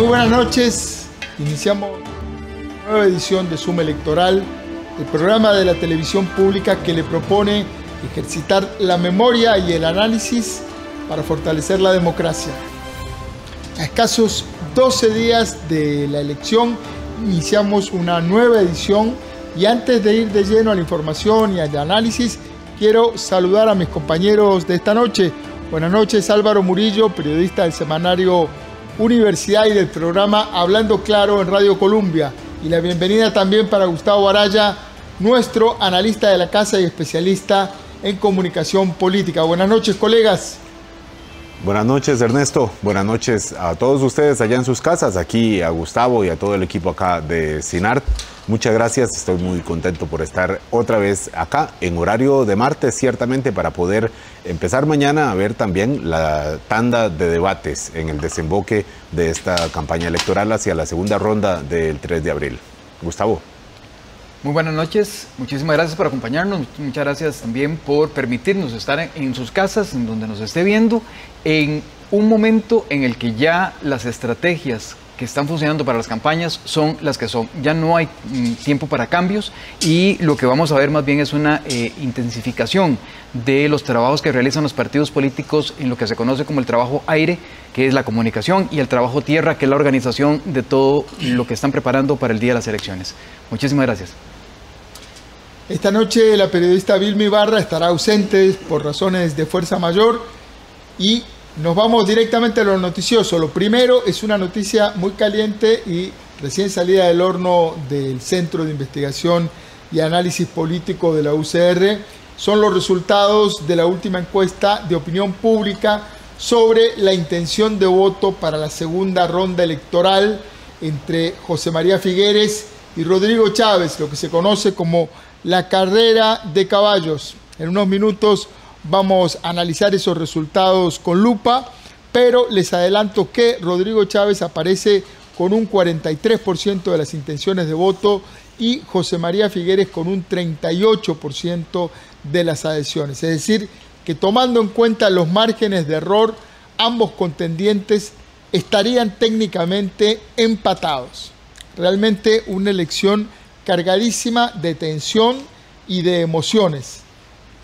Muy buenas noches. Iniciamos una nueva edición de Suma Electoral, el programa de la televisión pública que le propone ejercitar la memoria y el análisis para fortalecer la democracia. A escasos 12 días de la elección iniciamos una nueva edición y antes de ir de lleno a la información y al análisis, quiero saludar a mis compañeros de esta noche. Buenas noches Álvaro Murillo, periodista del semanario Universidad y del programa Hablando Claro en Radio Columbia. Y la bienvenida también para Gustavo Araya, nuestro analista de la casa y especialista en comunicación política. Buenas noches, colegas. Buenas noches Ernesto, buenas noches a todos ustedes allá en sus casas, aquí a Gustavo y a todo el equipo acá de CINART. Muchas gracias, estoy muy contento por estar otra vez acá en horario de martes, ciertamente para poder empezar mañana a ver también la tanda de debates en el desemboque de esta campaña electoral hacia la segunda ronda del 3 de abril. Gustavo. Muy buenas noches, muchísimas gracias por acompañarnos, muchas gracias también por permitirnos estar en, sus casas, en donde nos esté viendo, en un momento en el que ya las estrategias que están funcionando para las campañas son las que son. Ya no hay mm, tiempo para cambios y lo que vamos a ver más bien es una eh, intensificación de los trabajos que realizan los partidos políticos en lo que se conoce como el trabajo aire, que es la comunicación, y el trabajo tierra, que es la organización de todo lo que están preparando para el día de las elecciones. Muchísimas gracias. Esta noche la periodista Vilma Ibarra estará ausente por razones de fuerza mayor y nos vamos directamente a lo noticioso. Lo primero es una noticia muy caliente y recién salida del horno del Centro de Investigación y Análisis Político de la UCR. Son los resultados de la última encuesta de opinión pública sobre la intención de voto para la segunda ronda electoral entre José María Figueres y Rodrigo Chávez, lo que se conoce como la carrera de caballos. En unos minutos vamos a analizar esos resultados con lupa, pero les adelanto que Rodrigo Chávez aparece con un 43% de las intenciones de voto y José María Figueres con un 38% de las adhesiones. Es decir, que tomando en cuenta los márgenes de error, ambos contendientes estarían técnicamente empatados. Realmente una elección cargadísima de tensión y de emociones.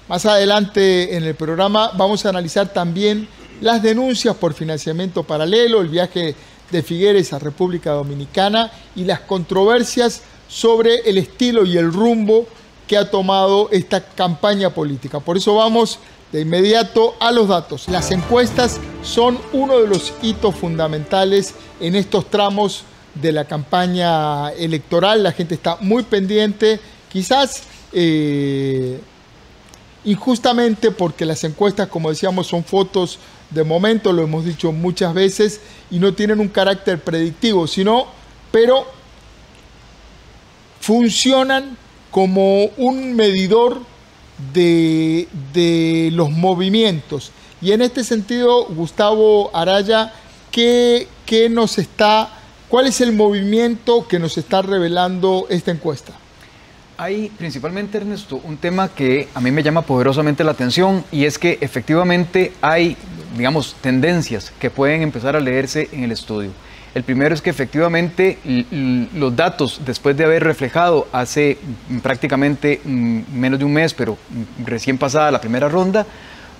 Más adelante en el programa vamos a analizar también las denuncias por financiamiento paralelo, el viaje de Figueres a República Dominicana y las controversias sobre el estilo y el rumbo que ha tomado esta campaña política. Por eso vamos de inmediato a los datos. Las encuestas son uno de los hitos fundamentales en estos tramos de la campaña electoral, la gente está muy pendiente, quizás eh, injustamente porque las encuestas, como decíamos, son fotos de momento, lo hemos dicho muchas veces, y no tienen un carácter predictivo, sino, pero funcionan como un medidor de, de los movimientos. Y en este sentido, Gustavo Araya, ¿qué, qué nos está ¿Cuál es el movimiento que nos está revelando esta encuesta? Hay principalmente, Ernesto, un tema que a mí me llama poderosamente la atención y es que efectivamente hay, digamos, tendencias que pueden empezar a leerse en el estudio. El primero es que efectivamente los datos, después de haber reflejado hace prácticamente mm, menos de un mes, pero mm, recién pasada la primera ronda,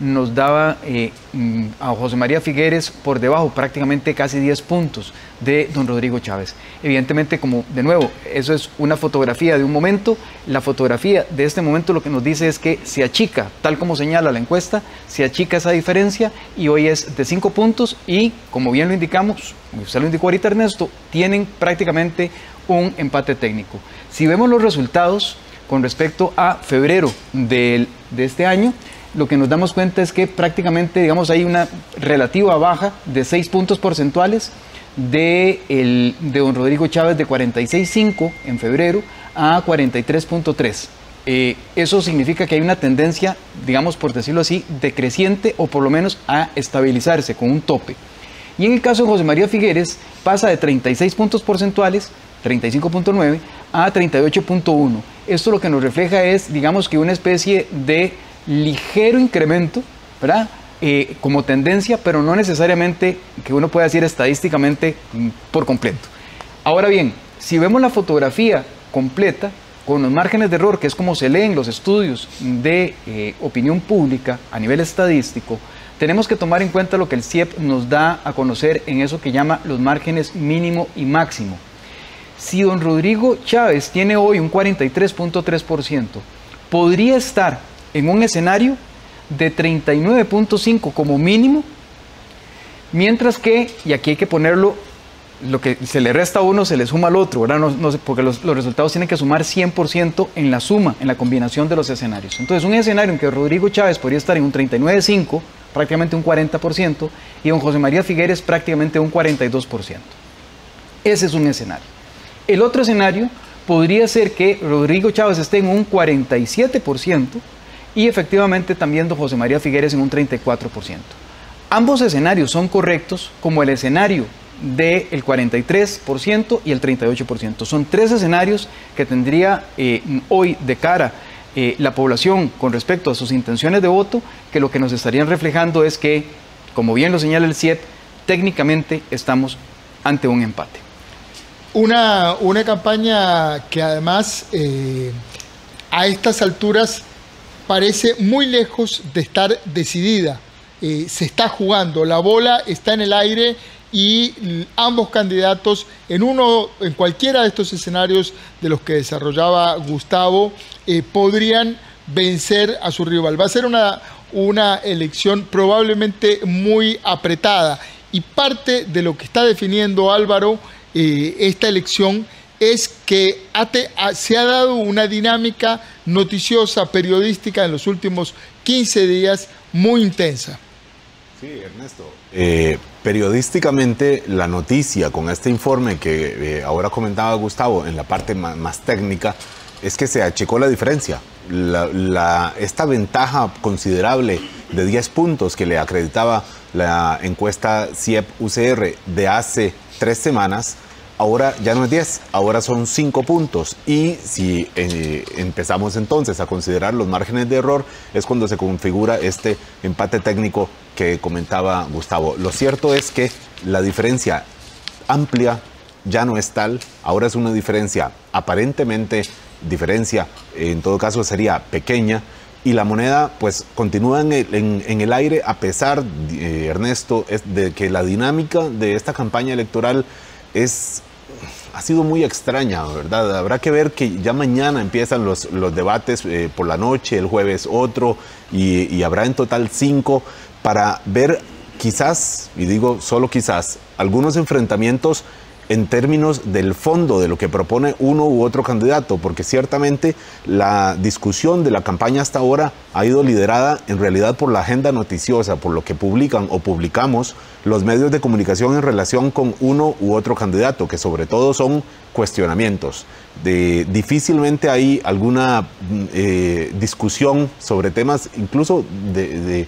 nos daba eh, mm, a José María Figueres por debajo, prácticamente casi 10 puntos de don Rodrigo Chávez. Evidentemente, como de nuevo, eso es una fotografía de un momento, la fotografía de este momento lo que nos dice es que se achica, tal como señala la encuesta, se achica esa diferencia y hoy es de 5 puntos y, como bien lo indicamos, usted lo indicó ahorita Ernesto, tienen prácticamente un empate técnico. Si vemos los resultados con respecto a febrero de este año, lo que nos damos cuenta es que prácticamente, digamos, hay una relativa baja de 6 puntos porcentuales de, el, de don Rodrigo Chávez de 46.5 en febrero a 43.3. Eh, eso significa que hay una tendencia, digamos por decirlo así, decreciente o por lo menos a estabilizarse con un tope. Y en el caso de José María Figueres pasa de 36 puntos porcentuales, 35.9, a 38.1. Esto lo que nos refleja es, digamos que una especie de ligero incremento, ¿verdad? eh, como tendencia, pero no necesariamente que uno pueda decir estadísticamente mm, por completo. Ahora bien, si vemos la fotografía completa, con los márgenes de error, que es como se leen los estudios de eh, opinión pública a nivel estadístico, tenemos que tomar en cuenta lo que el CIEP nos da a conocer en eso que llama los márgenes mínimo y máximo. Si don Rodrigo Chávez tiene hoy un 43.3%, podría estar en un escenario de 39.5 como mínimo, mientras que, y aquí hay que ponerlo, lo que se le resta a uno se le suma al otro, ¿verdad? No, porque los, resultados tienen que sumar 100% en la suma, en la combinación de los escenarios. Entonces, un escenario en que Rodrigo Chávez podría estar en un 39.5, prácticamente un 40%, y don José María Figueres prácticamente un 42%. Ese es un escenario. El otro escenario podría ser que Rodrigo Chávez esté en un 47%, y efectivamente también don José María Figueres en un 34%. Ambos escenarios son correctos como el escenario del 43% y el 38%. Son tres escenarios que tendría eh, hoy de cara eh, la población con respecto a sus intenciones de voto, que lo que nos estarían reflejando es que, como bien lo señala el CIEP, técnicamente estamos ante un empate. Una, una campaña que además eh, a estas alturas parece muy lejos de estar decidida. Eh, se está jugando, la bola está en el aire y ambos candidatos en uno, en cualquiera de estos escenarios de los que desarrollaba Gustavo, eh, podrían vencer a su rival. Va a ser una, una elección probablemente muy apretada y parte de lo que está definiendo Álvaro eh, esta elección es que se ha dado una dinámica noticiosa, periodística en los últimos 15 días muy intensa. Sí, Ernesto. Eh, periodísticamente, la noticia con este informe que eh, ahora comentaba Gustavo en la parte más, técnica es que se achicó la diferencia. esta ventaja considerable de 10 puntos que le acreditaba la encuesta CIEP-UCR de hace tres semanas ahora ya no es 10, ahora son 5 puntos. Y si eh, empezamos entonces a considerar los márgenes de error, es cuando se configura este empate técnico que comentaba Gustavo. Lo cierto es que la diferencia amplia ya no es tal, ahora es una diferencia aparentemente diferencia, en todo caso sería pequeña, y la moneda pues continúa en el, aire a pesar, eh, Ernesto, de que la dinámica de esta campaña electoral es ha sido muy extraña, ¿verdad? Habrá que ver que ya mañana empiezan los, los debates eh, por la noche, el jueves otro, y, y habrá en total cinco para ver quizás, y digo solo quizás, algunos enfrentamientos en términos del fondo de lo que propone uno u otro candidato, porque ciertamente la discusión de la campaña hasta ahora ha ido liderada en realidad por la agenda noticiosa, por lo que publican o publicamos los medios de comunicación en relación con uno u otro candidato, que sobre todo son cuestionamientos. De, difícilmente hay alguna mm, eh, discusión sobre temas incluso de,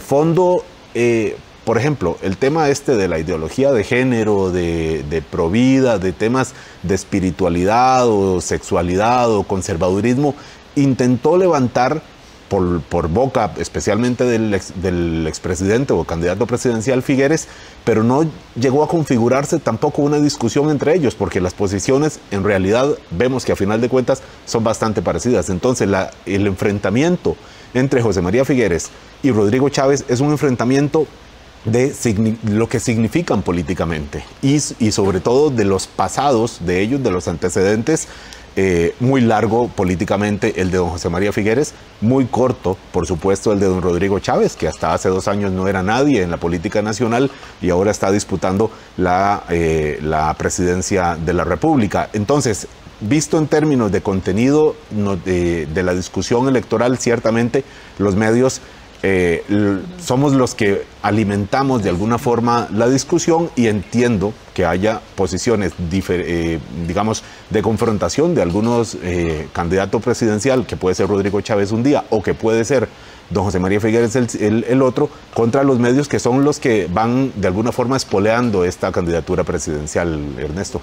fondo. Eh, por ejemplo, el tema este de la ideología de género, de, de provida, de temas de espiritualidad o sexualidad o conservadurismo, intentó levantar por, boca, especialmente del, del expresidente o candidato presidencial Figueres, pero no llegó a configurarse tampoco una discusión entre ellos, porque las posiciones en realidad vemos que a final de cuentas son bastante parecidas. Entonces, el enfrentamiento entre José María Figueres y Rodrigo Chávez es un enfrentamiento de lo que significan políticamente y, sobre todo de los pasados de ellos, de los antecedentes, eh, muy largo políticamente el de don José María Figueres, muy corto, por supuesto, el de don Rodrigo Chávez, que hasta hace dos años no era nadie en la política nacional y ahora está disputando la, eh, la presidencia de la República. Entonces, visto en términos de contenido de, de la discusión electoral, ciertamente los medios eh, somos los que alimentamos de alguna forma la discusión y entiendo que haya posiciones, eh, digamos, de confrontación de algunos eh, candidatos presidencial, que puede ser Rodrigo Chávez un día o que puede ser don José María Figueres el, el, otro, contra los medios que son los que van de alguna forma espoleando esta candidatura presidencial, Ernesto.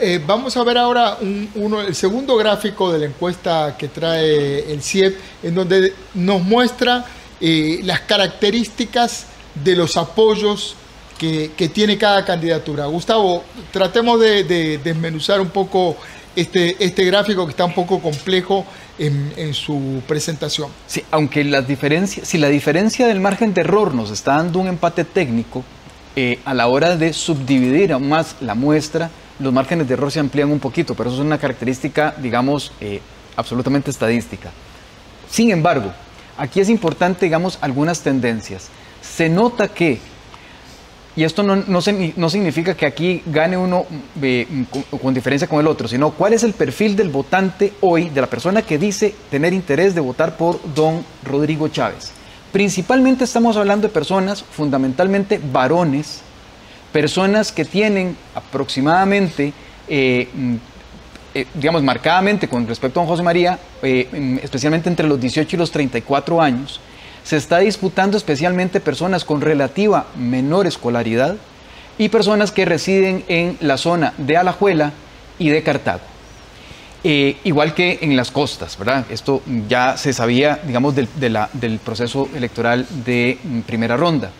Eh, vamos a ver ahora uno, el segundo gráfico de la encuesta que trae el CIEP, en donde nos muestra eh, las características de los apoyos que, tiene cada candidatura. Gustavo, tratemos de, desmenuzar un poco este, este gráfico que está un poco complejo en, su presentación. Sí, aunque las diferencias, si la diferencia del margen de error nos está dando un empate técnico, eh, a la hora de subdividir aún más la muestra, los márgenes de error se amplían un poquito, pero eso es una característica, digamos, eh, absolutamente estadística. Sin embargo, aquí es importante, digamos, algunas tendencias. Se nota que y esto no, no, significa que aquí gane uno eh, con, diferencia con el otro, sino cuál es el perfil del votante hoy, de la persona que dice tener interés de votar por don Rodrigo Chávez. Principalmente estamos hablando de personas, fundamentalmente varones, personas que tienen aproximadamente, eh, mm, eh, digamos, marcadamente con respecto a don José María, especialmente entre los 18 y los 34 años, se está disputando especialmente personas con relativa menor escolaridad y personas que residen en la zona de Alajuela y de Cartago. Eh, igual que en las costas, ¿verdad? Esto ya se sabía, digamos, del, del proceso electoral de mm, primera ronda.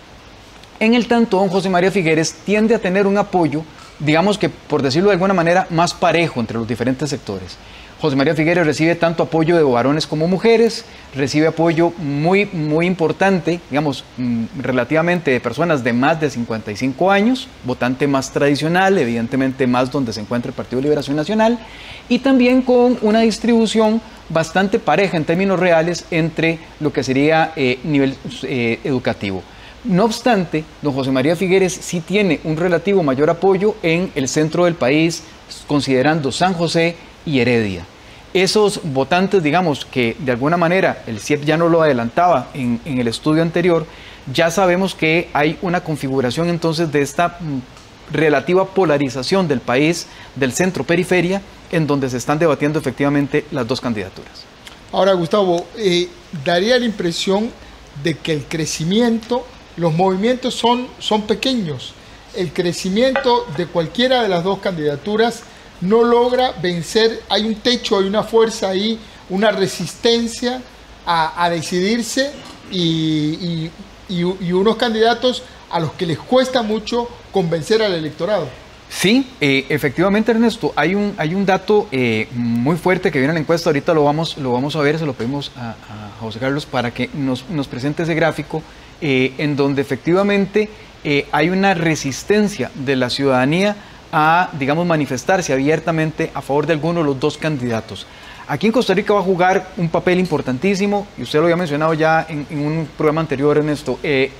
En el tanto, don José María Figueres tiende a tener un apoyo, digamos que por decirlo de alguna manera, más parejo entre los diferentes sectores. José María Figueres recibe tanto apoyo de varones como mujeres, recibe apoyo muy, muy importante, digamos, mm, relativamente de personas de más de 55 años, votante más tradicional, evidentemente más donde se encuentra el Partido Liberación Nacional, y también con una distribución bastante pareja en términos reales entre lo que sería eh, nivel eh, educativo. No obstante, don José María Figueres sí tiene un relativo mayor apoyo en el centro del país, considerando San José y Heredia. Esos votantes, digamos, que de alguna manera el CIEP ya no lo adelantaba en, el estudio anterior, ya sabemos que hay una configuración entonces de esta mm, relativa polarización del país, del centro-periferia, en donde se están debatiendo efectivamente las dos candidaturas. Ahora, Gustavo, eh, daría la impresión de que el crecimiento, los movimientos son, son pequeños. El crecimiento de cualquiera de las dos candidaturas no logra vencer, hay un techo, hay una fuerza ahí, una resistencia a, decidirse y, unos candidatos a los que les cuesta mucho convencer al electorado. Sí, eh, efectivamente Ernesto, hay un, hay un dato eh, muy fuerte que viene en la encuesta, ahorita lo vamos, lo vamos a ver, se lo pedimos a, José Carlos para que nos, presente ese gráfico, eh, en donde efectivamente hay una resistencia de la ciudadanía a, digamos, manifestarse abiertamente a favor de alguno de los dos candidatos. Aquí en Costa Rica va a jugar un papel importantísimo, y usted lo había mencionado ya en, un programa anterior, Ernesto, eh,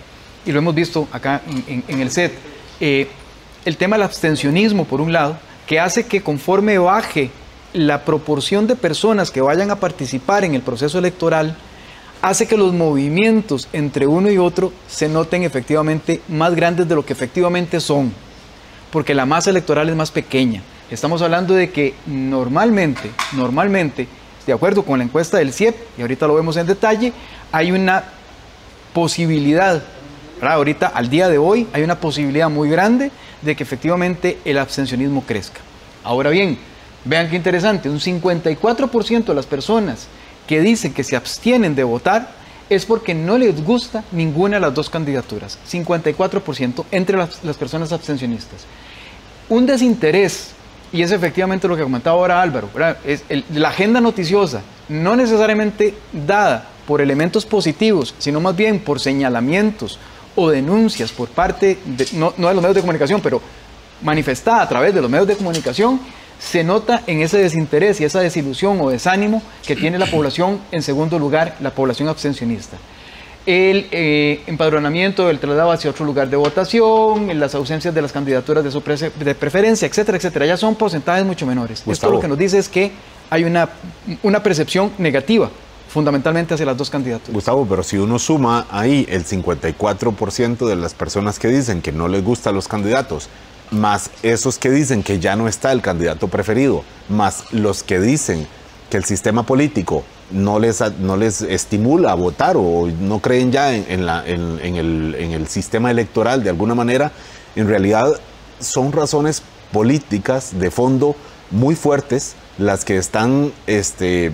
y lo hemos visto acá en, el set, eh, el tema del abstencionismo, por un lado, que hace que conforme baje la proporción de personas que vayan a participar en el proceso electoral, hace que los movimientos entre uno y otro se noten efectivamente más grandes de lo que efectivamente son porque la masa electoral es más pequeña. Estamos hablando de que normalmente, normalmente, de acuerdo con la encuesta del CIEP, y ahorita lo vemos en detalle, hay una posibilidad, ahorita al día de hoy, hay una posibilidad muy grande de que efectivamente el abstencionismo crezca. Ahora bien, vean qué interesante, un 54% de las personas que dicen que se abstienen de votar es porque no les gusta ninguna de las dos candidaturas, 54% entre las, personas abstencionistas. Un desinterés, y es efectivamente lo que comentaba ahora Álvaro, es la agenda noticiosa, no necesariamente dada por elementos positivos, sino más bien por señalamientos o denuncias por parte, de, no, no de los medios de comunicación, pero manifestada a través de los medios de comunicación, se nota en ese desinterés y esa desilusión o desánimo que tiene la población, en segundo lugar, la población abstencionista. El eh, empadronamiento, el traslado hacia otro lugar de votación, las ausencias de las candidaturas de, su de preferencia, etcétera, etcétera, ya son porcentajes mucho menores. Esto lo que nos dice es que hay una, una percepción negativa fundamentalmente hacia las dos candidaturas. Gustavo, pero si uno suma ahí el 54% de las personas que dicen que no les gustan los candidatos más esos que dicen que ya no está el candidato preferido, más los que dicen que el sistema político no les, no les estimula a votar o no creen ya en, la, en, el, sistema electoral de alguna manera, en realidad son razones políticas de fondo muy fuertes las que están este,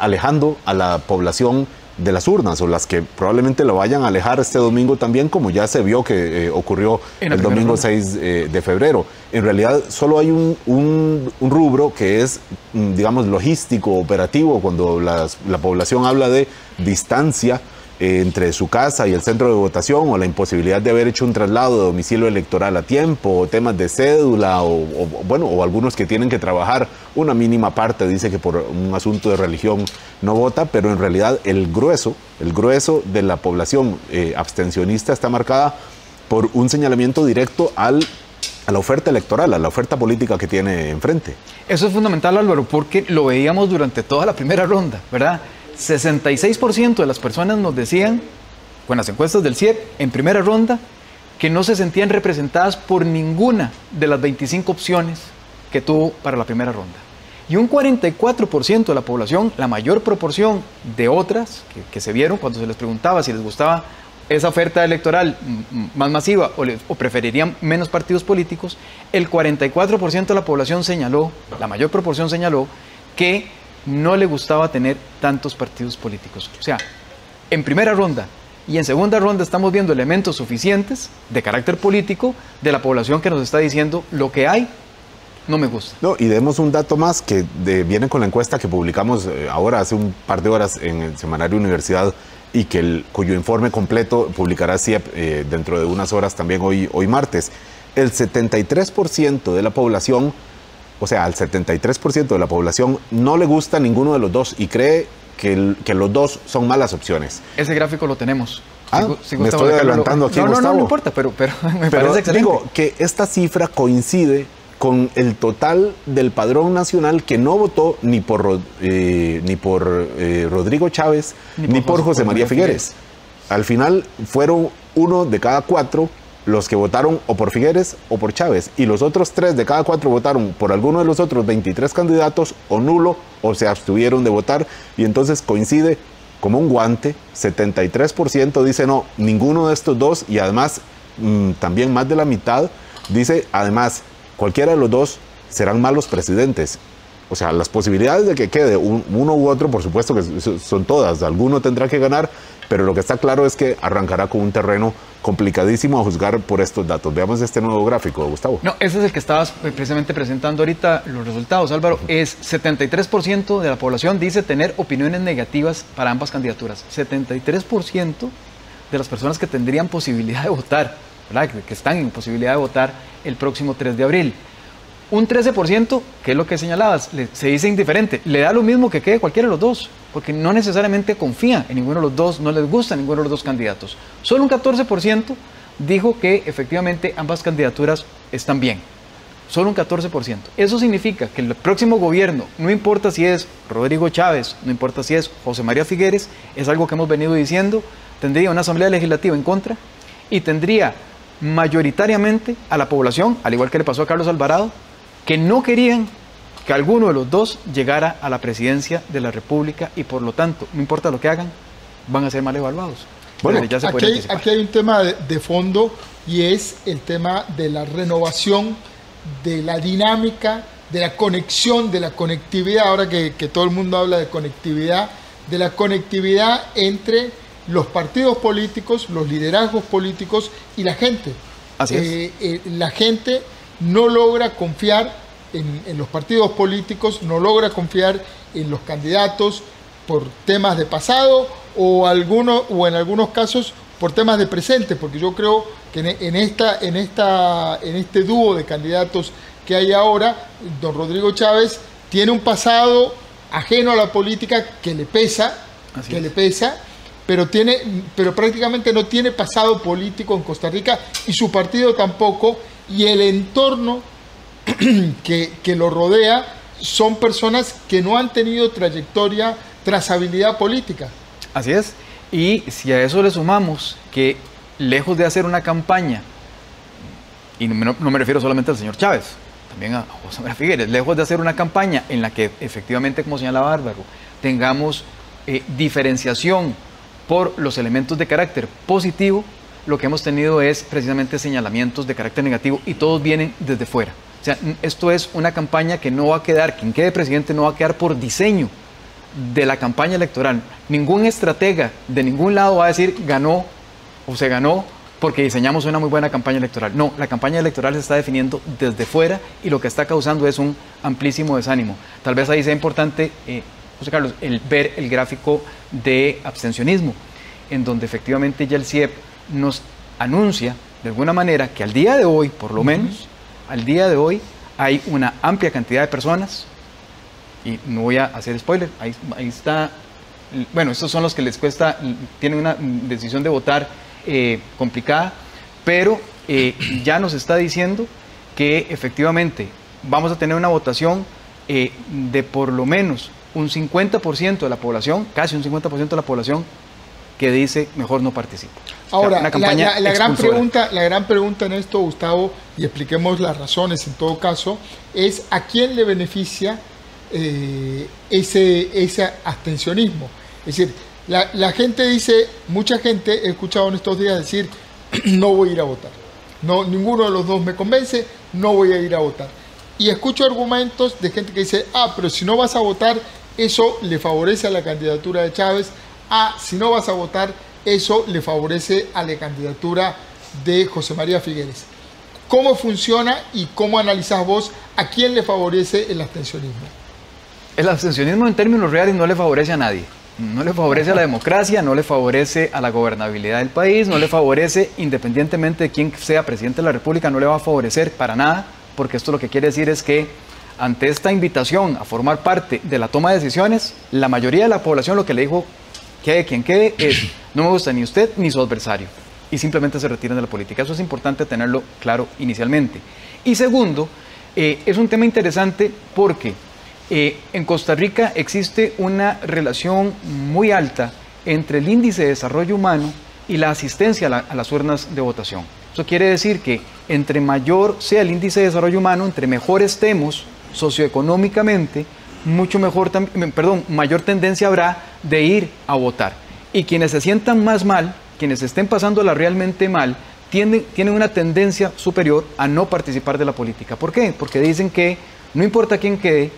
alejando a la población de las urnas o las que probablemente lo vayan a alejar este domingo también, como ya se vio que eh, ocurrió el domingo 6 eh, de febrero. En realidad solo hay un, un, rubro que es, mm, digamos, logístico, operativo, cuando la población habla de distancia entre su casa y el centro de votación o la imposibilidad de haber hecho un traslado de domicilio electoral a tiempo, o temas de cédula o, bueno, o algunos que tienen que trabajar una mínima parte, dice que por un asunto de religión no vota, pero en realidad el grueso, el grueso de la población eh, abstencionista está marcada por un señalamiento directo a la oferta electoral, a la oferta política que tiene enfrente. Eso es fundamental, Álvaro, porque lo veíamos durante toda la primera ronda, ¿verdad? 66% de las personas nos decían, con las encuestas del CIEP, en primera ronda, que no se sentían representadas por ninguna de las 25 opciones que tuvo para la primera ronda. Y un 44% de la población, la mayor proporción de otras que, se vieron cuando se les preguntaba si les gustaba esa oferta electoral más masiva o, preferirían menos partidos políticos, el 44% de la población señaló, la mayor proporción señaló, que no le gustaba tener tantos partidos políticos. O sea, en primera ronda y en segunda ronda estamos viendo elementos suficientes de carácter político de la población que nos está diciendo lo que hay no me gusta. No, y demos un dato más que viene con la encuesta que publicamos eh, ahora hace un par de horas en el semanario Universidad y que el, cuyo informe completo publicará CIEP eh, dentro de unas horas también hoy, hoy martes. El 73% de la población o sea, al 73% de la población no le gusta ninguno de los dos y cree que, que los dos son malas opciones. Ese gráfico lo tenemos. Ah, me estoy adelantando aquí, no, No, no, importa, pero, pero me parece excelente. Digo que esta cifra coincide con el total del padrón nacional que no votó ni por, eh, ni por eh, Rodrigo Chávez ni por, José, María Figueres. Al final fueron uno de cada cuatro los que votaron o por Figueres o por Chávez, y los otros tres de cada cuatro votaron por alguno de los otros 23 candidatos o nulo o se abstuvieron de votar, y entonces coincide como un guante, 73% dice no, ninguno de estos dos, y además mm, también más de la mitad dice además, cualquiera de los dos serán malos presidentes. O sea, las posibilidades de que quede uno u otro, por supuesto que son todas, alguno tendrá que ganar, pero lo que está claro es que arrancará con un terreno complicadísimo a juzgar por estos datos. Veamos este nuevo gráfico, Gustavo. No, ese es el que estabas precisamente presentando ahorita los resultados, Álvaro. Es 73% de la población dice tener opiniones negativas para ambas candidaturas. 73% de las personas que tendrían posibilidad de votar, ¿verdad? que están en posibilidad de votar el próximo 3 de abril. Un 13%, que es lo que señalabas, se dice indiferente. Le da lo mismo que quede cualquiera de los dos, porque no necesariamente confía en ninguno de los dos, no les gusta ninguno de los dos candidatos. Solo un 14% dijo que efectivamente ambas candidaturas están bien. Solo un 14%. Eso significa que el próximo gobierno, no importa si es Rodrigo Chávez, no importa si es José María Figueres, es algo que hemos venido diciendo, tendría una asamblea legislativa en contra y tendría mayoritariamente a la población, al igual que le pasó a Carlos Alvarado, que no querían que alguno de los dos llegara a la presidencia de la República y por lo tanto, no importa lo que hagan, van a ser mal evaluados. Bueno, ya se aquí, hay, aquí, hay, un tema de, fondo y es el tema de la renovación, de la dinámica, de la conexión, de la conectividad, ahora que, todo el mundo habla de conectividad, de la conectividad entre los partidos políticos, los liderazgos políticos y la gente. Así es. Eh, eh, la gente no logra confiar en, los partidos políticos, no logra confiar en los candidatos por temas de pasado o, alguno, o en algunos casos por temas de presente, porque yo creo que en, esta, en, esta, en este dúo de candidatos que hay ahora, don Rodrigo Chávez tiene un pasado ajeno a la política que le pesa, que le pesa, pero, tiene, pero prácticamente no tiene pasado político en Costa Rica y su partido tampoco, y el entorno que, lo rodea son personas que no han tenido trayectoria, trazabilidad política. Así es. Y si a eso le sumamos que lejos de hacer una campaña, y no, me refiero solamente al señor Chávez, también a José María Figueres, lejos de hacer una campaña en la que efectivamente, como señala Bárbaro, tengamos eh, diferenciación por los elementos de carácter positivo, lo que hemos tenido es precisamente señalamientos de carácter negativo y todos vienen desde fuera. O sea, esto es una campaña que no va a quedar, quien quede presidente no va a quedar por diseño de la campaña electoral. Ningún estratega de ningún lado va a decir ganó o se ganó porque diseñamos una muy buena campaña electoral. No, la campaña electoral se está definiendo desde fuera y lo que está causando es un amplísimo desánimo. Tal vez ahí sea importante, eh, José Carlos, el ver el gráfico de abstencionismo, en donde efectivamente ya el CIEP nos anuncia de alguna manera que al día de hoy, por lo menos, al día de hoy hay una amplia cantidad de personas, y no voy a hacer spoiler, ahí, está, bueno, estos son los que les cuesta, tienen una decisión de votar eh, complicada, pero eh, ya nos está diciendo que efectivamente vamos a tener una votación eh, de por lo menos un 50% de la población, casi un 50% de la población que dice mejor no participa. Ahora, la, gran pregunta, la gran pregunta en esto, Gustavo, y expliquemos las razones en todo caso, es a quién le beneficia ese, ese abstencionismo. Es decir, la, gente dice, mucha gente he escuchado en estos días decir, no voy a ir a votar. No, ninguno de los dos me convence, no voy a ir a votar. Y escucho argumentos de gente que dice, ah, pero si no vas a votar, eso le favorece a la candidatura de Chávez. Ah, si no vas a votar, eso le favorece a la candidatura de José María Figueres. ¿Cómo funciona y cómo analizás vos a quién le favorece el abstencionismo? El abstencionismo en términos reales no le favorece a nadie. No le favorece a la democracia, no le favorece a la gobernabilidad del país, no le favorece, independientemente de quién sea presidente de la República, no le va a favorecer para nada, porque esto lo que quiere decir es que ante esta invitación a formar parte de la toma de decisiones, la mayoría de la población lo que le dijo, quede quien quede, es, no me gusta ni usted ni su adversario, y simplemente se retiran de la política. Eso es importante tenerlo claro inicialmente. Y segundo, eh, es un tema interesante porque eh, en Costa Rica existe una relación muy alta entre el índice de desarrollo humano y la asistencia a, las urnas de votación. Eso quiere decir que entre mayor sea el índice de desarrollo humano, entre mejor estemos socioeconómicamente, mucho mejor, perdón, mayor tendencia habrá de ir a votar. Y quienes se sientan más mal, quienes estén pasándola realmente mal, tienen, tienen una tendencia superior a no participar de la política. ¿Por qué? Porque dicen que no importa quién quede,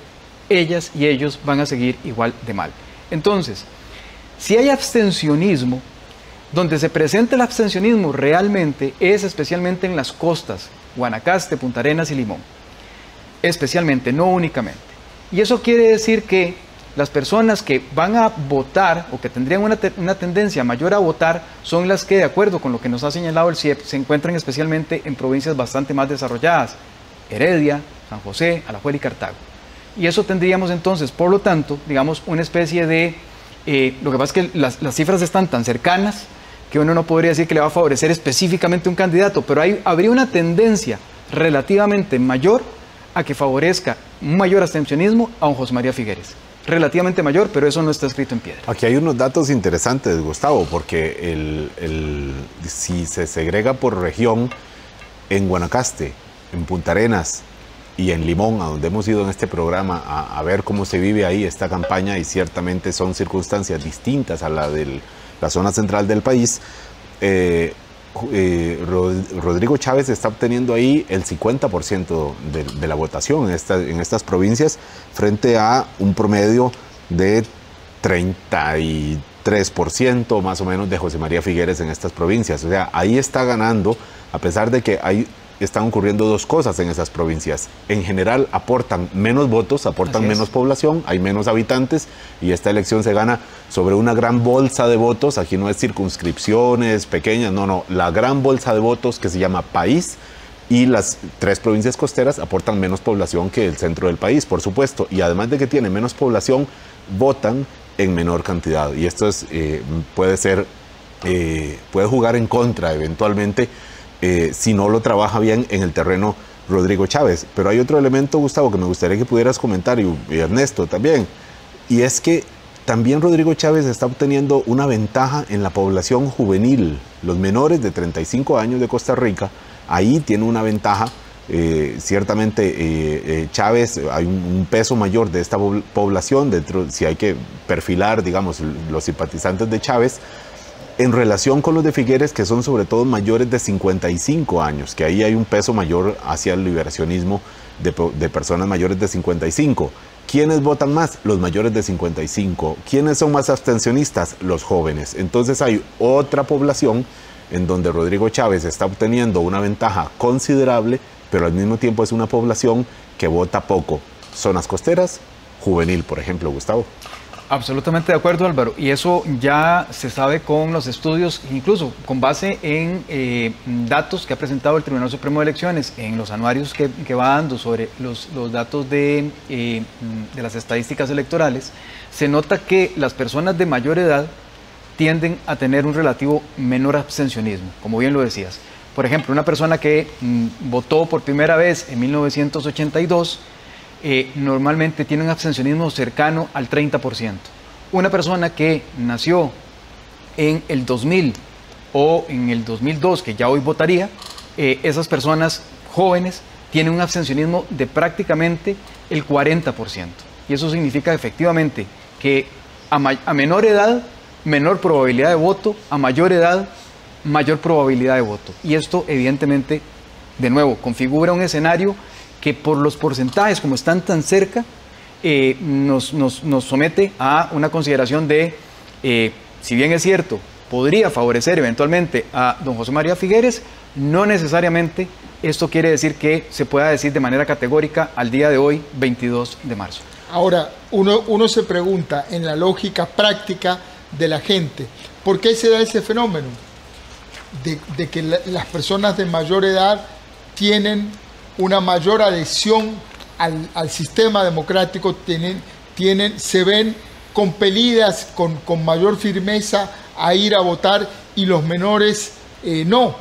ellas y ellos van a seguir igual de mal. Entonces, si hay abstencionismo, donde se presenta el abstencionismo realmente es especialmente en las costas, Guanacaste, Punta Arenas y Limón. Especialmente, no únicamente. Y eso quiere decir que las personas que van a votar o que tendrían una, una, tendencia mayor a votar son las que, de acuerdo con lo que nos ha señalado el CIEP, se encuentran especialmente en provincias bastante más desarrolladas, Heredia, San José, Alajuela y Cartago. Y eso tendríamos entonces, por lo tanto, digamos, una especie de... Eh, lo que pasa es que las, cifras están tan cercanas que uno no podría decir que le va a favorecer específicamente un candidato, pero hay, habría una tendencia relativamente mayor a que favorezca un mayor abstencionismo a un José María Figueres. Relativamente mayor, pero eso no está escrito en piedra. Aquí hay unos datos interesantes, Gustavo, porque el, si se segrega por región, en Guanacaste, en Punta Arenas, y en Limón, a donde hemos ido en este programa a, ver cómo se vive ahí esta campaña y ciertamente son circunstancias distintas a la de la zona central del país. Eh, eh, Rodrigo Chávez está obteniendo ahí el 50% de, la votación en, en estas provincias frente a un promedio de 33% más o menos de José María Figueres en estas provincias. O sea, ahí está ganando, a pesar de que hay están ocurriendo dos cosas en esas provincias. En general aportan menos votos, aportan menos población, hay menos habitantes y esta elección se gana sobre una gran bolsa de votos. Aquí no es circunscripciones pequeñas, no, no, la gran bolsa de votos que se llama país y las tres provincias costeras aportan menos población que el centro del país, por supuesto. Y además de que tiene menos población, votan en menor cantidad. Y esto es, eh, puede ser, eh, puede jugar en contra eventualmente eh, si no lo trabaja bien en el terreno Rodrigo Chávez. Pero hay otro elemento, Gustavo, que me gustaría que pudieras comentar, y, Ernesto también, y es que también Rodrigo Chávez está obteniendo una ventaja en la población juvenil, los menores de 35 años de Costa Rica, ahí tiene una ventaja. Eh, ciertamente eh, Chávez hay un, peso mayor de esta población, dentro, si hay que perfilar, digamos, los simpatizantes de Chávez, en relación con los de Figueres, que son sobre todo mayores de 55 años, que ahí hay un peso mayor hacia el liberacionismo de, personas mayores de 55. ¿Quiénes votan más? Los mayores de 55. ¿Quiénes son más abstencionistas? Los jóvenes. Entonces hay otra población en donde Rodrigo Chávez está obteniendo una ventaja considerable, pero al mismo tiempo es una población que vota poco. Zonas costeras, juvenil, por ejemplo, Gustavo. Absolutamente de acuerdo, Álvaro. Y eso ya se sabe con los estudios, incluso con base en eh, datos que ha presentado el Tribunal Supremo de Elecciones, en los anuarios que, va dando sobre los, datos de, eh, de las estadísticas electorales, se nota que las personas de mayor edad tienden a tener un relativo menor abstencionismo, como bien lo decías. Por ejemplo, una persona que mm, votó por primera vez en 1982, eh, normalmente tiene un abstencionismo cercano al 30%. Una persona que nació en el 2000 o en el 2002, que ya hoy votaría, eh, esas personas jóvenes tienen un abstencionismo de prácticamente el 40%. Y eso significa efectivamente que a menor edad, menor probabilidad de voto, a mayor edad, mayor probabilidad de voto. Y esto evidentemente, de nuevo, configura un escenario que por los porcentajes, como están tan cerca, eh, nos, somete a una consideración de, eh, si bien es cierto, podría favorecer eventualmente a don José María Figueres, no necesariamente esto quiere decir que se pueda decir de manera categórica al día de hoy, 22 de marzo. Ahora, uno, uno se pregunta en la lógica práctica de la gente, ¿por qué se da ese fenómeno? De, que las personas de mayor edad tienen una mayor adhesión al, sistema democrático, tienen, se ven compelidas con, con, mayor firmeza a ir a votar y los menores eh, no.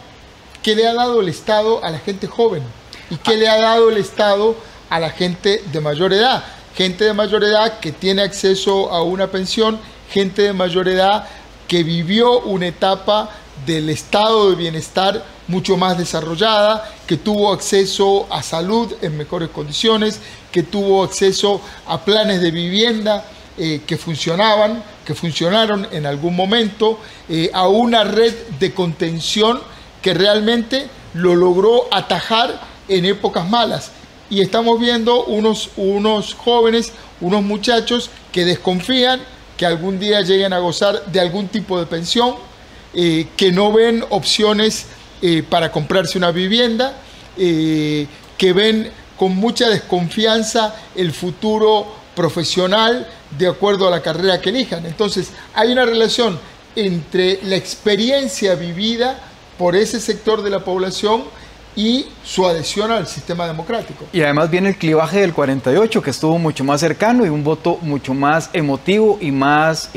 ¿Qué le ha dado el Estado a la gente joven? ¿Y qué le ha dado el Estado a la gente de mayor edad? Gente de mayor edad que tiene acceso a una pensión, gente de mayor edad que vivió una etapa del estado de bienestar mucho más desarrollada, que tuvo acceso a salud en mejores condiciones, que tuvo acceso a planes de vivienda eh, que funcionaban, que funcionaron en algún momento, eh, a una red de contención que realmente lo logró atajar en épocas malas. Y estamos viendo unos, unos jóvenes, unos muchachos que desconfían que algún día lleguen a gozar de algún tipo de pensión, eh, que no ven opciones eh, para comprarse una vivienda, eh, que ven con mucha desconfianza el futuro profesional de acuerdo a la carrera que elijan. Entonces, hay una relación entre la experiencia vivida por ese sector de la población y su adhesión al sistema democrático. Y además viene el clivaje del 48, que estuvo mucho más cercano y un voto mucho más emotivo y más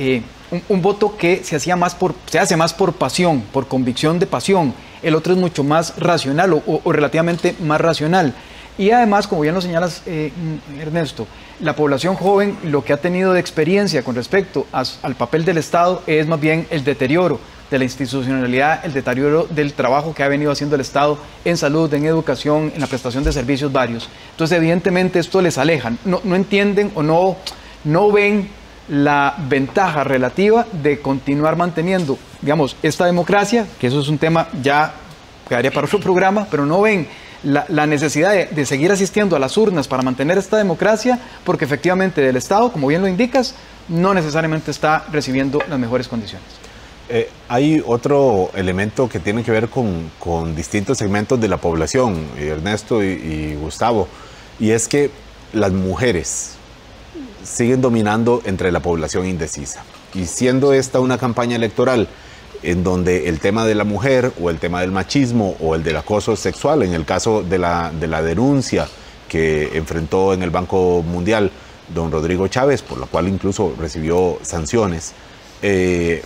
un, voto que se, hacía más se hace más por pasión, por convicción de pasión. El otro es mucho más racional o, relativamente más racional. Y además, como bien lo señalas, eh, Ernesto, la población joven lo que ha tenido de experiencia con respecto al papel del Estado es más bien el deterioro de la institucionalidad, el deterioro del trabajo que ha venido haciendo el Estado en salud, en educación, en la prestación de servicios varios. Entonces, evidentemente, esto les aleja. No, no entienden o no, no ven la ventaja relativa de continuar manteniendo, digamos, esta democracia, que eso es un tema ya quedaría para otro programa, pero no ven la, necesidad de, seguir asistiendo a las urnas para mantener esta democracia, porque efectivamente del Estado, como bien lo indicas, no necesariamente está recibiendo las mejores condiciones. Eh, hay otro elemento que tiene que ver con, distintos segmentos de la población, Ernesto y Gustavo, y es que las mujeres, siguen dominando entre la población indecisa. Y siendo esta una campaña electoral en donde el tema de la mujer o el tema del machismo o el del acoso sexual, en el caso de la, de la denuncia que enfrentó en el Banco Mundial don Rodrigo Chávez, por la cual incluso recibió sanciones, eh,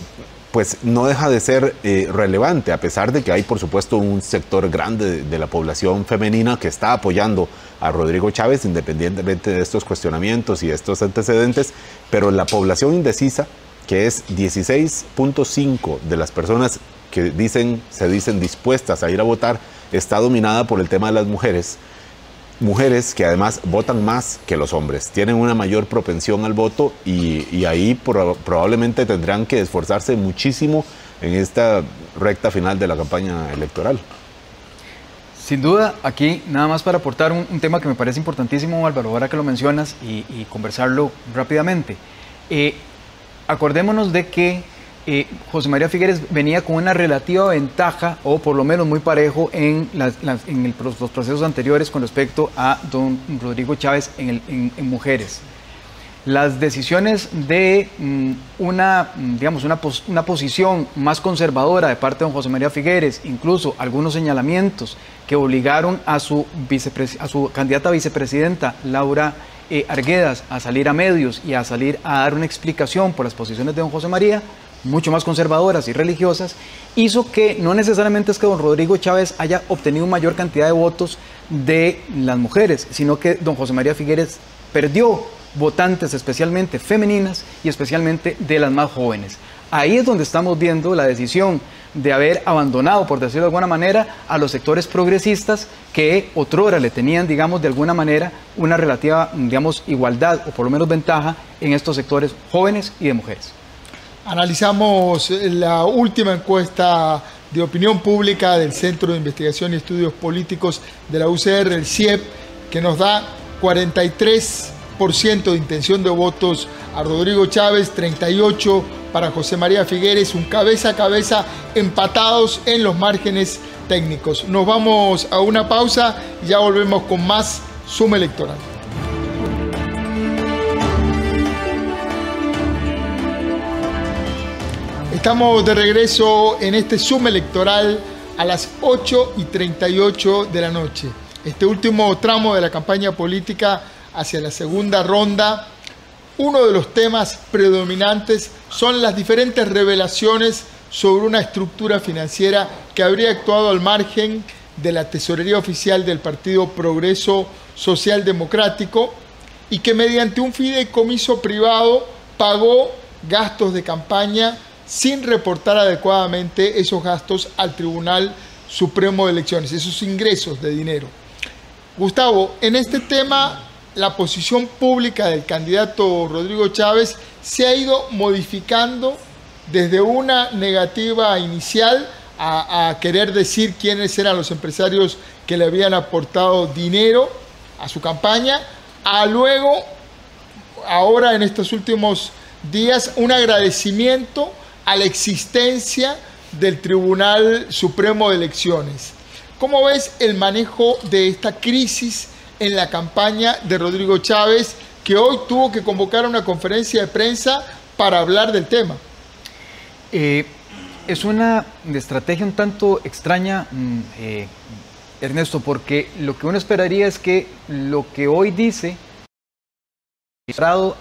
pues no deja de ser eh, relevante, a pesar de que hay, por supuesto, un sector grande de, la población femenina que está apoyando a Rodrigo Chávez, independientemente de estos cuestionamientos y estos antecedentes, pero la población indecisa, que es 16.5 de las personas que dicen, se dicen dispuestas a ir a votar, está dominada por el tema de las mujeres mujeres que además votan más que los hombres, tienen una mayor propensión al voto y, ahí probablemente tendrán que esforzarse muchísimo en esta recta final de la campaña electoral. Sin duda, aquí nada más para aportar un, tema que me parece importantísimo, Álvaro, ahora que lo mencionas y, conversarlo rápidamente. Eh, acordémonos de que José María Figueres venía con una relativa ventaja, o por lo menos muy parejo, en, los procesos anteriores con respecto a don Rodrigo Chávez en mujeres. Las decisiones de mm, una, mm, digamos, una, una, posición más conservadora de parte de don José María Figueres, incluso algunos señalamientos que obligaron a su, a su candidata a vicepresidenta, Laura eh, Arguedas, a salir a medios y a salir a dar una explicación por las posiciones de don José María, mucho más conservadoras y religiosas, hizo que no necesariamente es que don Rodrigo Chávez haya obtenido mayor cantidad de votos de las mujeres, sino que don José María Figueres perdió votantes especialmente femeninas y especialmente de las más jóvenes. Ahí es donde estamos viendo la decisión de haber abandonado, por decirlo de alguna manera, a los sectores progresistas que otrora le tenían, digamos, de alguna manera una relativa, digamos, igualdad o por lo menos ventaja en estos sectores jóvenes y de mujeres. Analizamos la última encuesta de opinión pública del Centro de Investigación y Estudios Políticos de la UCR, el CIEP, que nos da 43 de intención de votos a Rodrigo Chávez, 38 para José María Figueres, un cabeza a cabeza empatados en los márgenes técnicos. Nos vamos a una pausa y ya volvemos con más suma electoral. Estamos de regreso en este suma electoral a las 8 y 38 de la noche. Este último tramo de la campaña política hacia la segunda ronda, uno de los temas predominantes son las diferentes revelaciones sobre una estructura financiera que habría actuado al margen de la tesorería oficial del Partido Progreso Social Democrático y que mediante un fideicomiso privado pagó gastos de campaña sin reportar adecuadamente esos gastos al Tribunal Supremo de Elecciones, esos ingresos de dinero. Gustavo, en este tema la posición pública del candidato Rodrigo Chávez se ha ido modificando desde una negativa inicial a, querer decir quiénes eran los empresarios que le habían aportado dinero a su campaña, a luego, ahora en estos últimos días, un agradecimiento a la existencia del Tribunal Supremo de Elecciones. ¿Cómo ves el manejo de esta crisis en la campaña de Rodrigo Chávez, que hoy tuvo que convocar una conferencia de prensa para hablar del tema. Eh, es una estrategia un tanto extraña, mm, eh, Ernesto, porque lo que uno esperaría es que lo que hoy dice,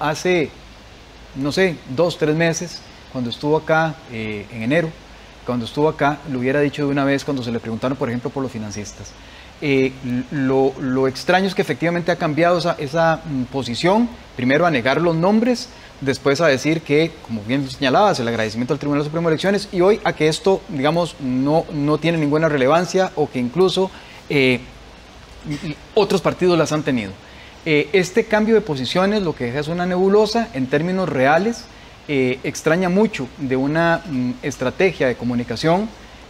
hace, no sé, dos, tres meses, cuando estuvo acá eh, en enero, cuando estuvo acá, lo hubiera dicho de una vez cuando se le preguntaron, por ejemplo, por los financistas. Eh, lo, extraño es que efectivamente ha cambiado esa, mm, posición, primero a negar los nombres, después a decir que, como bien señalabas, el agradecimiento al Tribunal Supremo de Elecciones y hoy a que esto, digamos, no, no tiene ninguna relevancia o que incluso eh, otros partidos las han tenido. Eh, este cambio de posiciones lo que deja es una nebulosa en términos reales, extraña mucho de una mm, estrategia de comunicación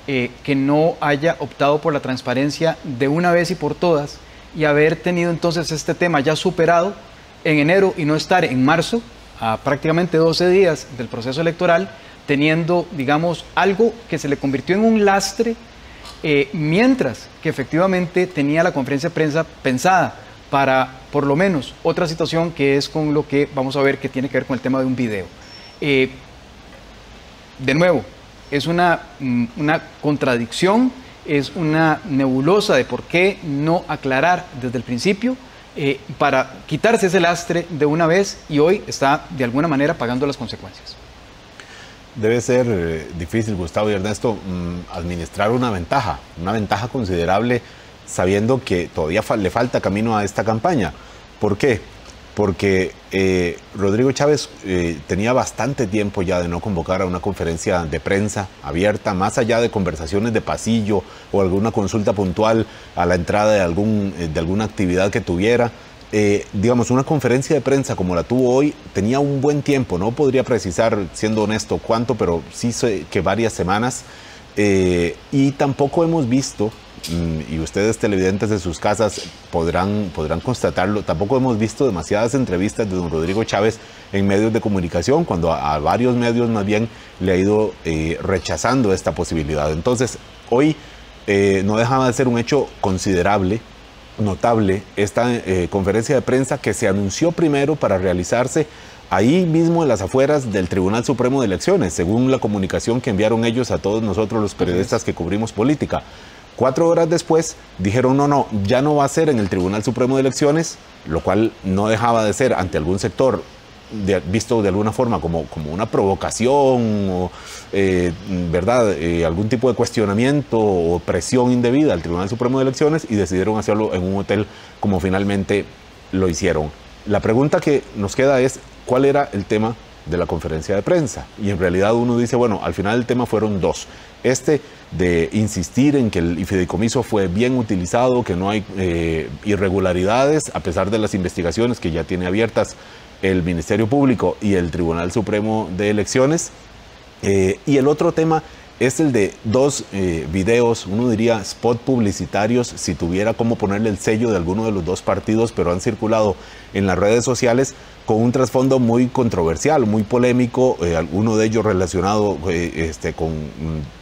eh, que no haya optado por la transparencia de una vez y por todas y haber tenido entonces este tema ya superado en enero y no estar en marzo, a prácticamente 12 días del proceso electoral, teniendo, digamos, algo que se le convirtió en un lastre, eh, mientras que efectivamente tenía la conferencia de prensa pensada para, por lo menos, otra situación que es con lo que vamos a ver que tiene que ver con el tema de un video. Eh, de nuevo, es una, mm, una contradicción, es una nebulosa de por qué no aclarar desde el principio eh, para quitarse ese lastre de una vez y hoy está de alguna manera pagando las consecuencias. Debe ser eh, difícil, Gustavo y Ernesto, mm, administrar una ventaja, una ventaja considerable sabiendo que todavía le falta camino a esta campaña. ¿Por qué? Porque eh, Rodrigo Chávez eh, tenía bastante tiempo ya de no convocar a una conferencia de prensa abierta, más allá de conversaciones de pasillo o alguna consulta puntual a la entrada de, algún, eh, de alguna actividad que tuviera. eh, digamos, una conferencia de prensa como la tuvo hoy tenía un buen tiempo, no podría precisar, siendo honesto, cuánto, pero sí sé que varias semanas. Y tampoco hemos visto, y ustedes televidentes de sus casas podrán, podrán constatarlo, tampoco hemos visto demasiadas entrevistas de don Rodrigo Chávez en medios de comunicación, cuando a, varios medios más bien le ha ido eh, rechazando esta posibilidad. Entonces, hoy no dejaba de ser un hecho considerable notable esta eh, conferencia de prensa que se anunció primero para realizarse ahí mismo en las afueras del Tribunal Supremo de Elecciones, según la comunicación que enviaron ellos a todos nosotros los periodistas que cubrimos política. Cuatro horas después dijeron, no, no, ya no va a ser en el Tribunal Supremo de Elecciones, lo cual no dejaba de ser ante algún sector visto de alguna forma como, como una provocación o eh, ¿verdad? Eh, algún tipo de cuestionamiento o presión indebida al Tribunal Supremo de Elecciones y decidieron hacerlo en un hotel como finalmente lo hicieron. La pregunta que nos queda es, ¿cuál era el tema de la conferencia de prensa? Y en realidad uno dice, bueno, al final el tema fueron dos. Este de insistir en que el fideicomiso fue bien utilizado, que no hay eh, irregularidades, a pesar de las investigaciones que ya tiene abiertas el Ministerio Público y el Tribunal Supremo de Elecciones. Eh, y el otro tema es el de dos eh, videos, uno diría spot publicitarios, si tuviera cómo ponerle el sello de alguno de los dos partidos, pero han circulado en las redes sociales con un trasfondo muy controversial, muy polémico, eh, alguno de ellos relacionado este, con,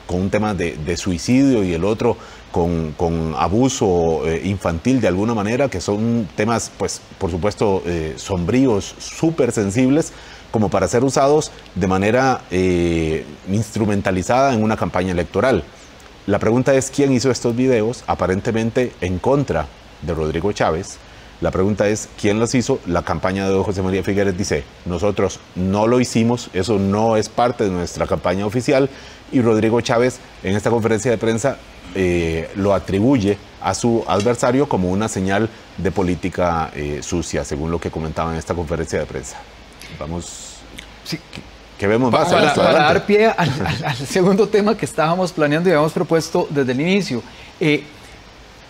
con, un tema de, de, suicidio y el otro con, con abuso infantil de alguna manera, que son temas, pues, por supuesto, sombríos, súper sensibles como para ser usados de manera eh, instrumentalizada en una campaña electoral. La pregunta es quién hizo estos videos, aparentemente en contra de Rodrigo Chávez. La pregunta es quién los hizo. La campaña de José María Figueres dice, nosotros no lo hicimos, eso no es parte de nuestra campaña oficial. Y Rodrigo Chávez en esta conferencia de prensa eh, lo atribuye a su adversario como una señal de política eh, sucia, según lo que comentaba en esta conferencia de prensa. Vamos. Sí, que vemos más para, para dar pie al, segundo tema que estábamos planeando y habíamos propuesto desde el inicio. Eh,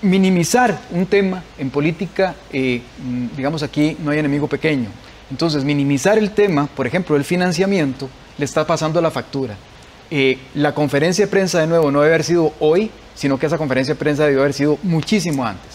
minimizar un tema en política, eh, mm, digamos aquí no hay enemigo pequeño. Entonces, minimizar el tema, por ejemplo, el financiamiento, le está pasando la factura. Eh, la conferencia de prensa, de nuevo, no debe haber sido hoy, sino que esa conferencia de prensa debió haber sido muchísimo antes,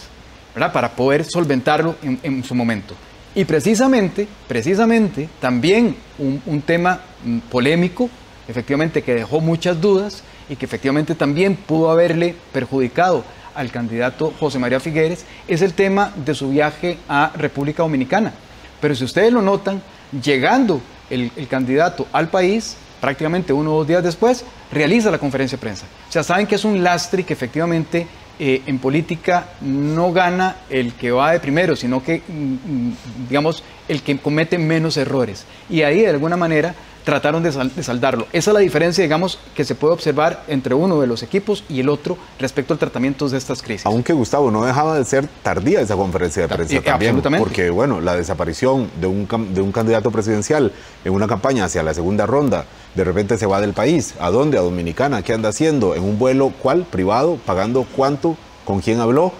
¿verdad? Para poder solventarlo en su momento. Y precisamente, precisamente, también un, tema mm, polémico, efectivamente, que dejó muchas dudas y que efectivamente también pudo haberle perjudicado al candidato José María Figueres, es el tema de su viaje a República Dominicana. Pero si ustedes lo notan, llegando el, el candidato al país, prácticamente uno o dos días después, realiza la conferencia de prensa. O sea, saben que es un lastre que efectivamente eh, en política no gana el que va de primero, sino que, mm, mm, digamos, el que comete menos errores. Y ahí, de alguna manera, trataron de, saldarlo. Esa es la diferencia, digamos, que se puede observar entre uno de los equipos y el otro respecto al tratamiento de estas crisis. Aunque Gustavo no dejaba de ser tardía esa conferencia de prensa eh, también, porque bueno, la desaparición de un, de un candidato presidencial en una campaña hacia la segunda ronda, de repente se va del país. ¿A dónde? A Dominicana. ¿Qué anda haciendo? ¿En un vuelo cuál? ¿Privado? ¿Pagando cuánto? ¿Con quién habló?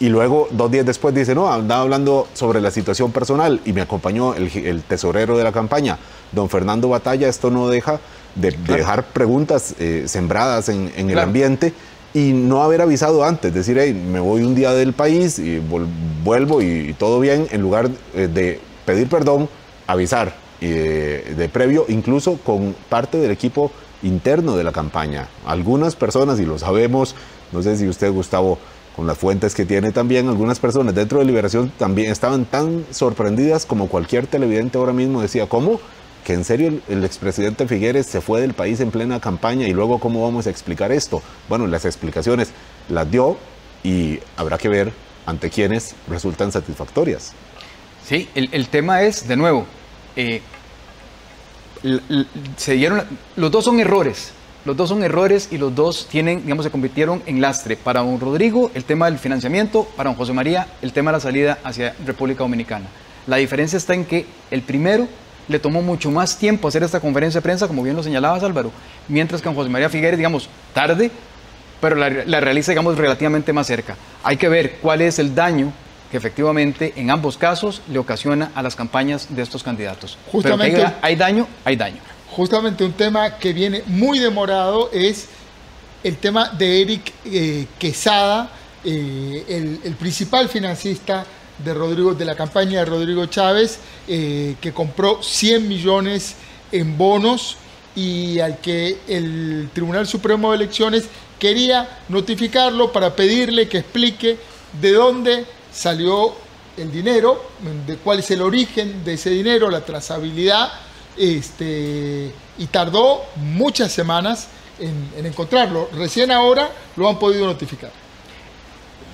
Y luego dos días después dice, no, andaba hablando sobre la situación personal y me acompañó el, tesorero de la campaña, don Fernando Batalla, esto no deja de, dejar preguntas eh, sembradas en, el ambiente y no haber avisado antes, decir, hey, me voy un día del país y vuelvo y, todo bien, en lugar eh, de pedir perdón, avisar eh, de previo, incluso con parte del equipo interno de la campaña. Algunas personas, y lo sabemos, no sé si usted, Gustavo, con las fuentes que tiene también, algunas personas dentro de Liberación también estaban tan sorprendidas como cualquier televidente ahora mismo decía, ¿cómo? Que en serio el, expresidente Figueres se fue del país en plena campaña y luego cómo vamos a explicar esto. Bueno, las explicaciones las dio y habrá que ver ante quiénes resultan satisfactorias. Sí, el, tema es, de nuevo, eh, se dieron, los dos son errores, los dos son errores y los dos tienen, digamos, se convirtieron en lastre. Para don Rodrigo, el tema del financiamiento, para don José María, el tema de la salida hacia República Dominicana. La diferencia está en que el primero le tomó mucho más tiempo hacer esta conferencia de prensa, como bien lo señalabas Álvaro, mientras que don José María Figueres, digamos, tarde, pero la, realiza, digamos, relativamente más cerca. Hay que ver cuál es el daño que efectivamente en ambos casos le ocasiona a las campañas de estos candidatos. Justamente, hay daño, hay daño. Justamente un tema que viene muy demorado es el tema de Eric eh, Quesada, eh, el, principal financista de, Rodrigo, de la campaña de Rodrigo Chávez, eh, que compró 100 millones en bonos y al que el Tribunal Supremo de Elecciones quería notificarlo para pedirle que explique de dónde salió el dinero, de cuál es el origen de ese dinero, la trazabilidad, este, y tardó muchas semanas en, encontrarlo. Recién ahora lo han podido notificar.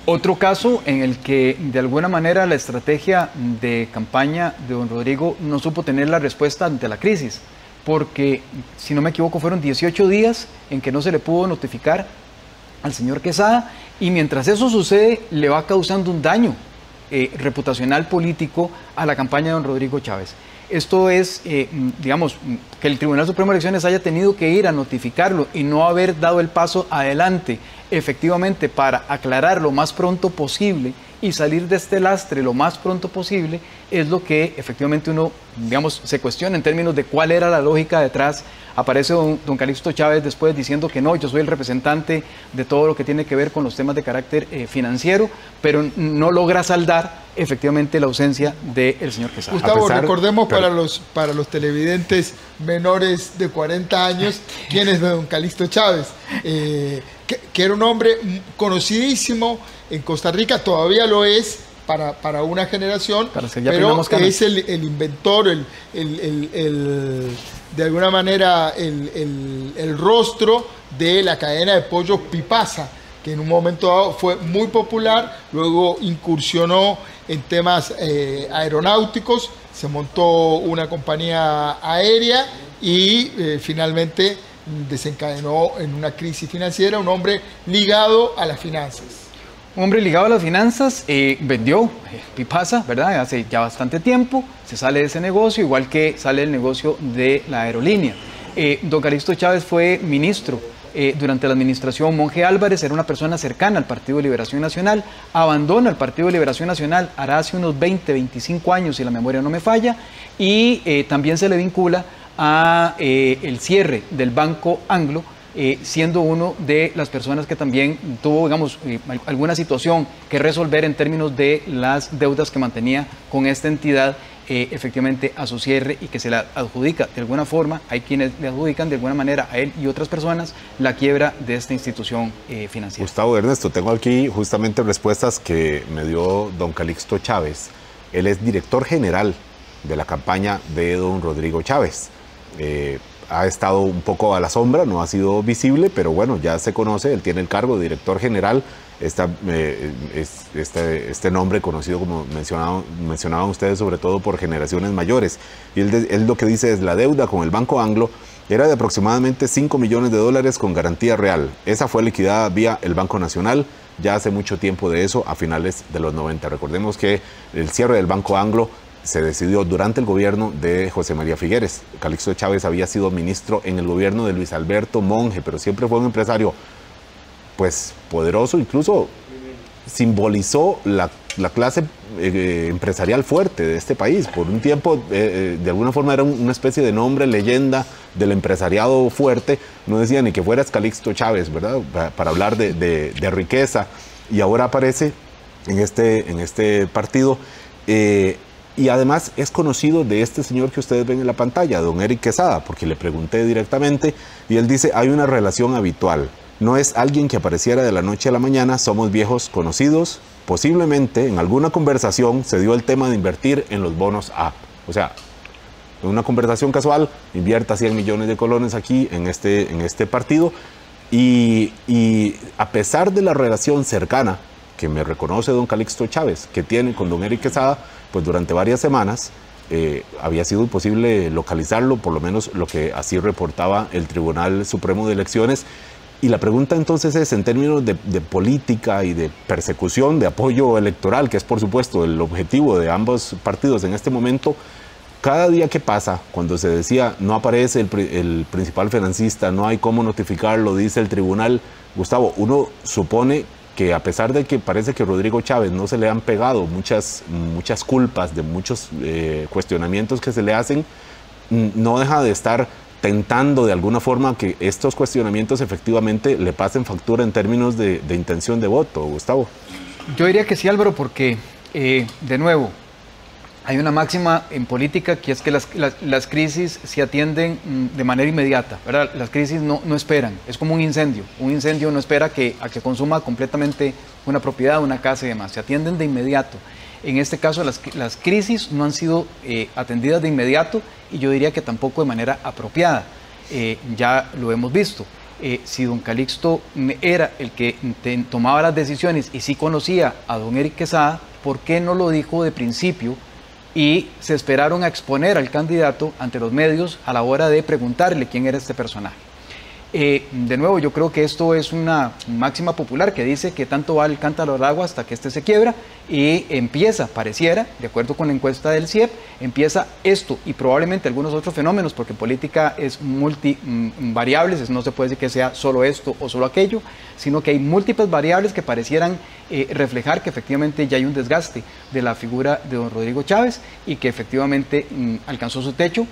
Otro caso en el que de alguna manera la estrategia de campaña de don Rodrigo no supo tener la respuesta ante la crisis, porque si no me equivoco fueron 18 días en que no se le pudo notificar al señor Quesada y mientras eso sucede le va causando un daño eh, reputacional político a la campaña de don Rodrigo Chávez. Esto es, eh, digamos, que el Tribunal Supremo de Elecciones haya tenido que ir a notificarlo y no haber dado el paso adelante efectivamente para aclarar lo más pronto posible y salir de este lastre lo más pronto posible es lo que efectivamente uno, digamos, se cuestiona en términos de cuál era la lógica detrás Aparece don, Calixto Chávez después diciendo que no, yo soy el representante de todo lo que tiene que ver con los temas de carácter eh, financiero, pero no logra saldar efectivamente la ausencia del señor Quesada. Gustavo, recordemos para, los, para los televidentes menores de 40 años quién es don Calixto Chávez, eh, que, era un hombre conocidísimo en Costa Rica, todavía lo es, para, para, una generación, pero es el, el inventor, el, el, de alguna manera el, rostro de la cadena de pollos Pipasa, que en un momento dado fue muy popular, luego incursionó en temas eh, aeronáuticos, se montó una compañía aérea y eh, finalmente desencadenó en una crisis financiera, un hombre ligado a las finanzas. Un hombre ligado a las finanzas, eh, vendió eh, Pipasa, ¿verdad? Hace ya bastante tiempo, se sale de ese negocio, igual que sale el negocio de la aerolínea. Eh, don Caristo Chávez fue ministro durante la administración Monje Álvarez, era una persona cercana al Partido de Liberación Nacional, abandona el Partido de Liberación Nacional hará hace unos 20, 25 años, si la memoria no me falla, y también se le vincula a el cierre del Banco Anglo, eh, siendo uno de las personas que también tuvo, digamos, eh, alguna situación que resolver en términos de las deudas que mantenía con esta entidad eh, efectivamente a su cierre y que se la adjudica de alguna forma, hay quienes le adjudican de alguna manera a él y otras personas la quiebra de esta institución financiera. Gustavo Ernesto, tengo aquí justamente respuestas que me dio don Calixto Chávez. Él es director general de la campaña de don Rodrigo Chávez ha estado un poco a la sombra, no ha sido visible, pero bueno, ya se conoce, él tiene el cargo de director general, esta, eh, este, este, nombre conocido como mencionaban, ustedes sobre todo por generaciones mayores. Y él, lo que dice es la deuda con el Banco Anglo era de aproximadamente 5 millones de dólares con garantía real. Esa fue liquidada vía el Banco Nacional ya hace mucho tiempo de eso, a finales de los 90. Recordemos que el cierre del Banco Anglo se decidió durante el gobierno de José María Figueres. Calixto Chávez había sido ministro en el gobierno de Luis Alberto Monge, pero siempre fue un empresario pues poderoso, incluso simbolizó la, clase eh, empresarial fuerte de este país. Por un tiempo, eh, eh, de alguna forma, era una especie de nombre, leyenda del empresariado fuerte. No decía ni que fueras Calixto Chávez, ¿verdad? Para, hablar de, riqueza. Y ahora aparece en este, en este partido y además es conocido de este señor que ustedes ven en la pantalla, don Eric Quesada, porque le pregunté directamente y él dice, hay una relación habitual. No es alguien que apareciera de la noche a la mañana, somos viejos conocidos. Posiblemente en alguna conversación se dio el tema de invertir en los bonos A. O sea, en una conversación casual, invierta 100 millones de colones aquí en este, en este partido. Y, y a pesar de la relación cercana que me reconoce don Calixto Chávez, que tiene con don Eric Quesada, pues durante varias semanas eh, había sido imposible localizarlo, por lo menos lo que así reportaba el Tribunal Supremo de Elecciones. Y la pregunta entonces es, en términos de, política y de persecución, de apoyo electoral, que es por supuesto el objetivo de ambos partidos en este momento, cada día que pasa, cuando se decía no aparece el, el principal financista, no hay cómo notificarlo, dice el tribunal, Gustavo, uno supone que a pesar de que parece que Rodrigo Chávez no se le han pegado muchas, muchas culpas de muchos eh, cuestionamientos que se le hacen, no deja de estar tentando de alguna forma que estos cuestionamientos efectivamente le pasen factura en términos de, intención de voto, Gustavo. Yo diría que sí, Álvaro, porque, eh, de nuevo, hay una máxima en política que es que las, las, crisis se atienden mm, de manera inmediata, ¿verdad? Las crisis no, esperan, es como un incendio. Un incendio no espera a que consuma completamente una propiedad, una casa y demás, se atienden de inmediato. En este caso, las, las crisis no han sido eh, atendidas de inmediato y yo diría que tampoco de manera apropiada. Eh, ya lo hemos visto. Eh, si don Calixto era el que tomaba las decisiones y sí conocía a don Eric Quesada, ¿por qué no lo dijo de principio y se esperaron a exponer al candidato ante los medios a la hora de preguntarle quién era este personaje? Eh, de nuevo, yo creo que esto es una máxima popular que dice que tanto va el cántaro al agua hasta que éste se quiebra y empieza, pareciera, de acuerdo con la encuesta del CIEP, empieza esto y probablemente algunos otros fenómenos, porque política es multivariables, mm, no se puede decir que sea solo esto o solo aquello, sino que hay múltiples variables que parecieran eh, reflejar que efectivamente ya hay un desgaste de la figura de don Rodrigo Chávez y que efectivamente mm, alcanzó su techo,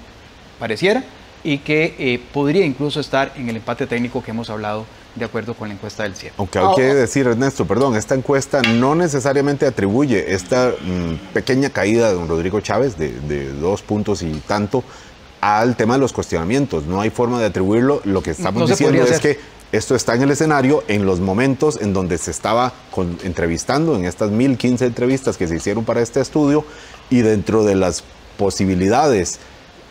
pareciera, y que eh, podría incluso estar en el empate técnico que hemos hablado de acuerdo con la encuesta del CIEP. Aunque hay que decir, Ernesto, perdón, esta encuesta no necesariamente atribuye esta mm, pequeña caída de don Rodrigo Chávez de, dos puntos y tanto al tema de los cuestionamientos. No hay forma de atribuirlo. Lo que estamos diciendo es que esto está en el escenario en los momentos en donde se estaba entrevistando, en estas 1015 entrevistas que se hicieron para este estudio, y dentro de las posibilidades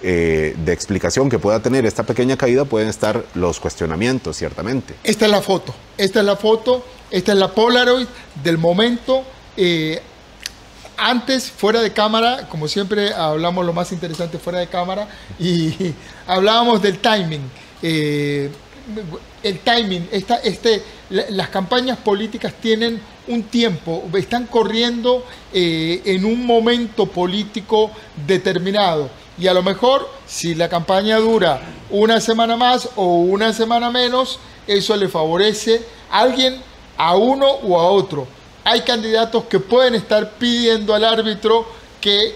eh, de explicación que pueda tener esta pequeña caída pueden estar los cuestionamientos, ciertamente. Esta es la foto, esta es la foto, esta es la Polaroid del momento. Eh, antes, fuera de cámara, como siempre hablamos lo más interesante fuera de cámara, y hablábamos del timing. Eh, el timing, esta, este, las campañas políticas tienen un tiempo, están corriendo en un momento político determinado y a lo mejor si la campaña dura una semana más o una semana menos, eso le favorece a alguien, a uno o a otro. Hay candidatos que pueden estar pidiendo al árbitro que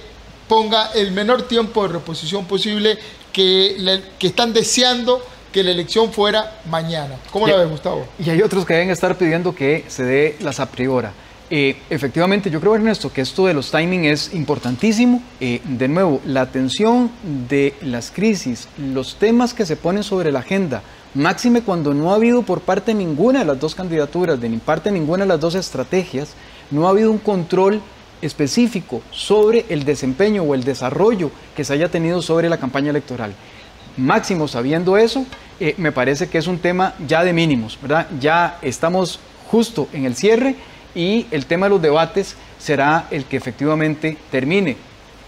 ponga el menor tiempo de reposición posible, que, que están deseando que la elección fuera mañana. ¿Cómo la ves, Gustavo? Y hay otros que deben estar pidiendo que se dé las a priori. Eh, efectivamente, yo creo, Ernesto, que esto de los timing es importantísimo. Eh, de nuevo, la atención de las crisis, los temas que se ponen sobre la agenda, máxime cuando no ha habido por parte de ninguna de las dos candidaturas, de ni parte ninguna de las dos estrategias, no ha habido un control específico sobre el desempeño o el desarrollo que se haya tenido sobre la campaña electoral. Máximo sabiendo eso, eh, me parece que es un tema ya de mínimos, ¿verdad? Ya estamos justo en el cierre y el tema de los debates será el que efectivamente termine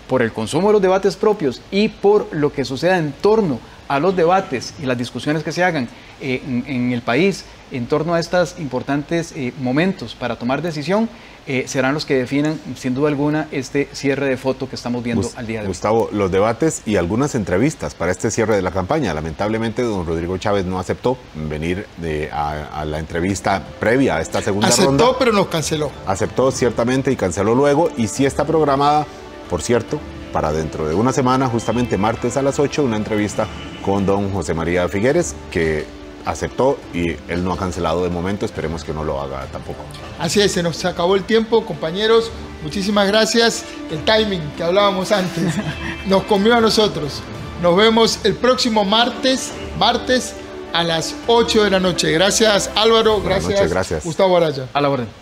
por el consumo de los debates propios y por lo que suceda en torno a los debates y las discusiones que se hagan eh, en, el país en torno a estos importantes eh, momentos para tomar decisión, eh, serán los que definan, sin duda alguna, este cierre de foto que estamos viendo al día de hoy. Gustavo, los debates y algunas entrevistas para este cierre de la campaña. Lamentablemente, don Rodrigo Chávez no aceptó venir a, la entrevista previa a esta segunda ronda. Aceptó, pero nos canceló. Aceptó, ciertamente, y canceló luego. Y sí está programada, por cierto, para dentro de una semana, justamente martes a las 8, una entrevista con don José María Figueres, que aceptó y él no ha cancelado de momento, esperemos que no lo haga tampoco. Así es, se nos acabó el tiempo, compañeros, muchísimas gracias. El timing que hablábamos antes nos comió a nosotros. Nos vemos el próximo martes, martes a las 8 de la noche. Gracias Álvaro, gracias, gracias. Gustavo Araya. A la orden.